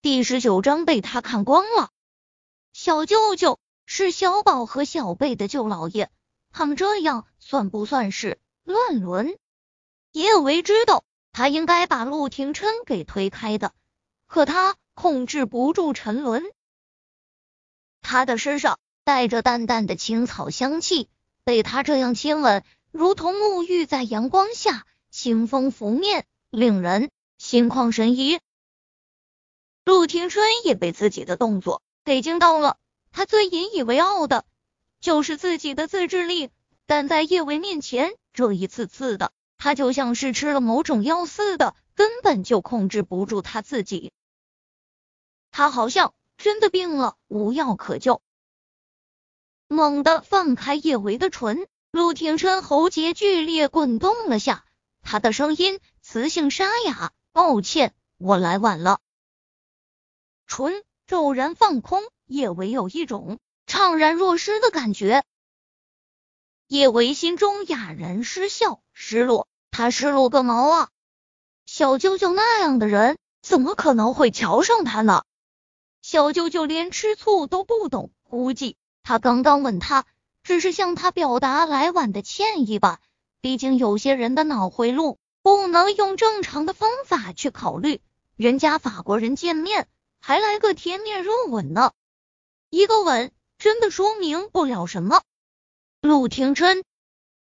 第十九章被他看光了。小舅舅是小宝和小贝的舅老爷，他们这样算不算是乱伦？叶维知道他应该把陆廷琛给推开的，可他控制不住沉沦。他的身上带着淡淡的青草香气，被他这样亲吻，如同沐浴在阳光下，清风拂面，令人心旷神怡。陆庭琛也被自己的动作给惊到了，他最引以为傲的就是自己的自制力，但在叶维面前，这一次次的他就像是吃了某种药似的，根本就控制不住他自己。他好像真的病了，无药可救。猛地放开叶维的唇，陆庭琛喉结剧烈滚动了下，他的声音磁性沙哑：“抱歉，我来晚了。”唇骤然放空，叶维有一种怅然若失的感觉。叶维心中哑然失笑，失落，他失落个毛啊！小舅舅那样的人，怎么可能会瞧上他呢？小舅舅连吃醋都不懂，估计他刚刚吻他，只是向他表达来晚的歉意吧。毕竟有些人的脑回路不能用正常的方法去考虑，人家法国人见面。还来个贴面热吻呢，一个吻真的说明不了什么。陆廷琛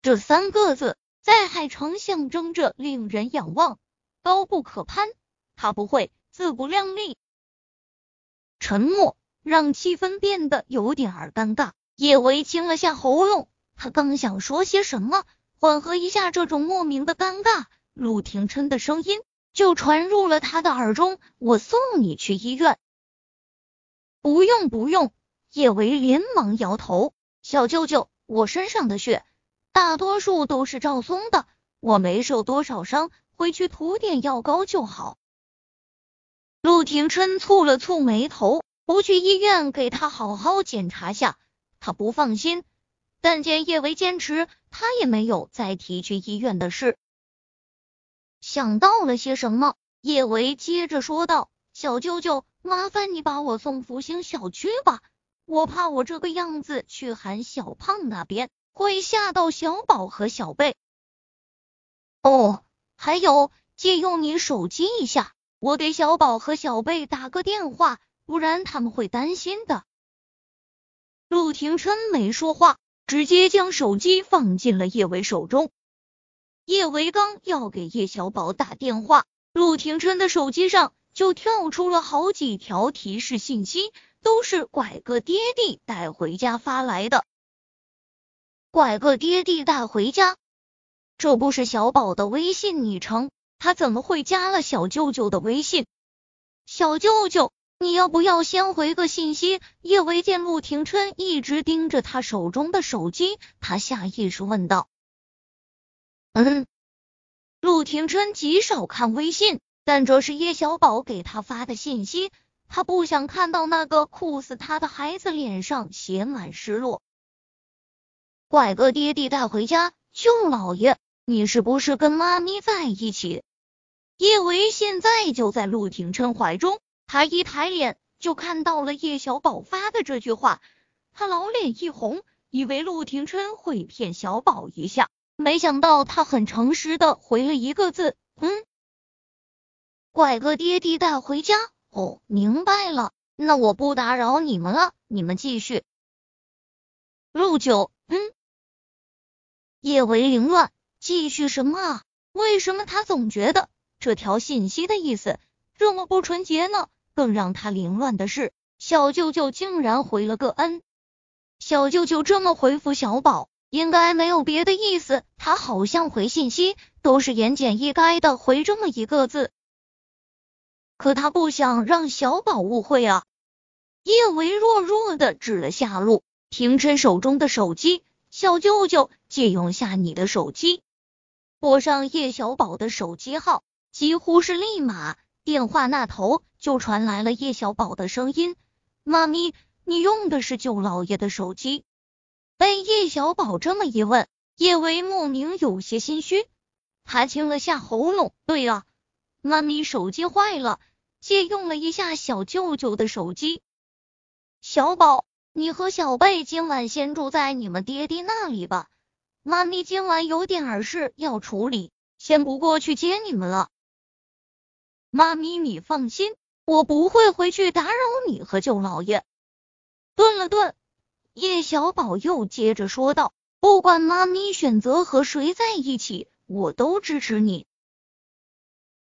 这三个字在海城象征着令人仰望，高不可攀。他不会自不量力。沉默让气氛变得有点儿尴尬。叶维清了下喉咙，他刚想说些什么，缓和一下这种莫名的尴尬，陆廷琛的声音。就传入了他的耳中。我送你去医院。不用不用，叶维连忙摇头。小舅舅，我身上的血大多数都是赵松的，我没受多少伤，回去涂点药膏就好。陆廷琛蹙了蹙眉头，不去医院给他好好检查下，他不放心。但见叶维坚持，他也没有再提去医院的事。想到了些什么，叶维接着说道：“小舅舅，麻烦你把我送福星小区吧，我怕我这个样子去喊小胖那边会吓到小宝和小贝。哦，还有，借用你手机一下，我给小宝和小贝打个电话，不然他们会担心的。”陆廷琛没说话，直接将手机放进了叶维手中。叶维刚要给叶小宝打电话，陆廷琛的手机上就跳出了好几条提示信息，都是拐个爹地带回家发来的。拐个爹地带回家，这不是小宝的微信昵称，他怎么会加了小舅舅的微信？小舅舅，你要不要先回个信息？叶维见陆廷琛一直盯着他手中的手机，他下意识问道。嗯，陆廷琛极少看微信，但这是叶小宝给他发的信息，他不想看到那个酷死他的孩子脸上写满失落。拐个爹地带回家，舅老爷，你是不是跟妈咪在一起？叶维现在就在陆廷琛怀中，他一抬脸就看到了叶小宝发的这句话，他老脸一红，以为陆廷琛会骗小宝一下。没想到他很诚实的回了一个字，嗯，拐个爹地带回家。哦，明白了，那我不打扰你们了，你们继续。陆九，嗯，叶维凌乱，继续什么啊？为什么他总觉得这条信息的意思这么不纯洁呢？更让他凌乱的是，小舅舅竟然回了个恩。小舅舅这么回复小宝。应该没有别的意思，他好像回信息都是言简意赅的回这么一个字，可他不想让小宝误会啊。叶维弱弱的指了下路，廷琛手中的手机，小舅舅借用下你的手机，拨上叶小宝的手机号，几乎是立马，电话那头就传来了叶小宝的声音：“妈咪，你用的是舅老爷的手机。”被叶小宝这么一问，叶维莫名有些心虚。他清了下喉咙，对啊，妈咪手机坏了，借用了一下小舅舅的手机。小宝，你和小贝今晚先住在你们爹爹那里吧，妈咪今晚有点儿事要处理，先不过去接你们了。妈咪，你放心，我不会回去打扰你和舅老爷。顿了顿，叶小宝又接着说道：“不管妈咪选择和谁在一起，我都支持你。”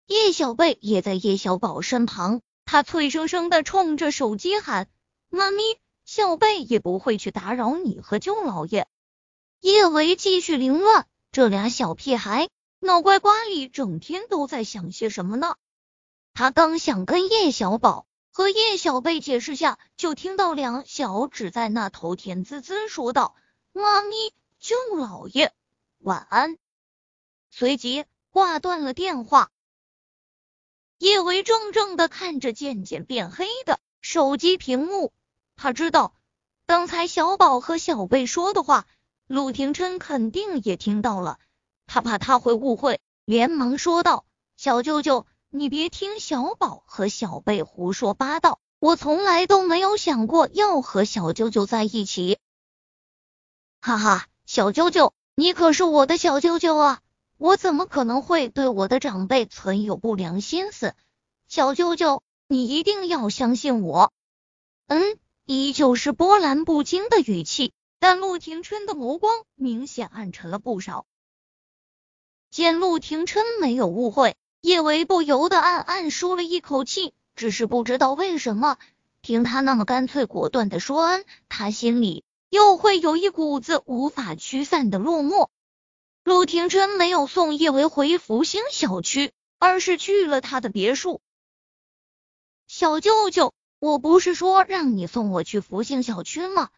叶小贝也在叶小宝身旁，他脆生生的冲着手机喊：“妈咪，小贝也不会去打扰你和舅老爷。”叶维继续凌乱，这俩小屁孩脑瓜瓜里整天都在想些什么呢？他刚想跟叶小宝和叶小贝解释下，就听到两小只在那头甜滋滋说道：“妈咪，舅老爷，晚安。”随即挂断了电话。叶维怔怔的看着渐渐变黑的手机屏幕，他知道刚才小宝和小贝说的话，陆廷琛肯定也听到了，他怕他会误会，连忙说道：“小舅舅，你别听小宝和小贝胡说八道，我从来都没有想过要和小舅舅在一起。”哈哈，小舅舅，你可是我的小舅舅啊！我怎么可能会对我的长辈存有不良心思？小舅舅，你一定要相信我。嗯，依旧是波澜不惊的语气，但陆廷琛的眸光明显暗沉了不少。见陆廷琛没有误会，叶维不由得暗暗舒了一口气，只是不知道为什么，听他那么干脆果断的说恩，他心里又会有一股子无法驱散的落寞。陆廷琛没有送叶维回福星小区，而是去了他的别墅。小舅舅，我不是说让你送我去福星小区吗？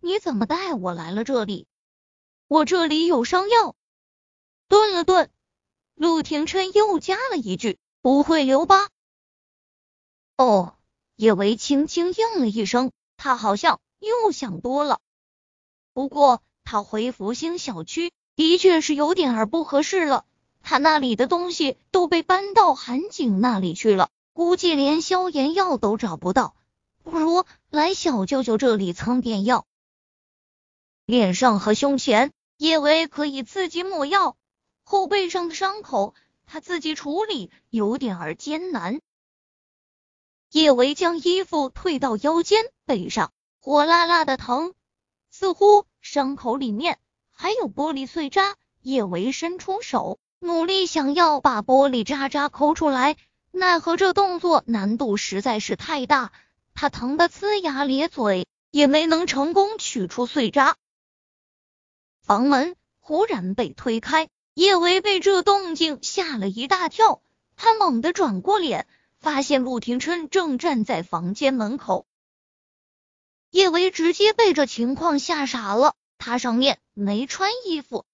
你怎么带我来了这里？我这里有伤药。顿了顿，陆廷琛又加了一句：“不会留疤？”哦，叶维轻轻应了一声，他好像又想多了。不过他回福星小区。的确是有点儿不合适了，他那里的东西都被搬到韩景那里去了，估计连消炎药都找不到，不如来小舅舅这里蹭点药。脸上和胸前，叶维可以自己抹药，后背上的伤口他自己处理，有点儿艰难。叶维将衣服退到腰间，背上火辣辣的疼，似乎伤口里面。还有玻璃碎渣，叶维伸出手，努力想要把玻璃渣渣抠出来，奈何这动作难度实在是太大，他疼得呲牙咧嘴，也没能成功取出碎渣。房门忽然被推开，叶维被这动静吓了一大跳，他猛地转过脸，发现陆廷琛正站在房间门口。叶维直接被这情况吓傻了。他上面没穿衣服，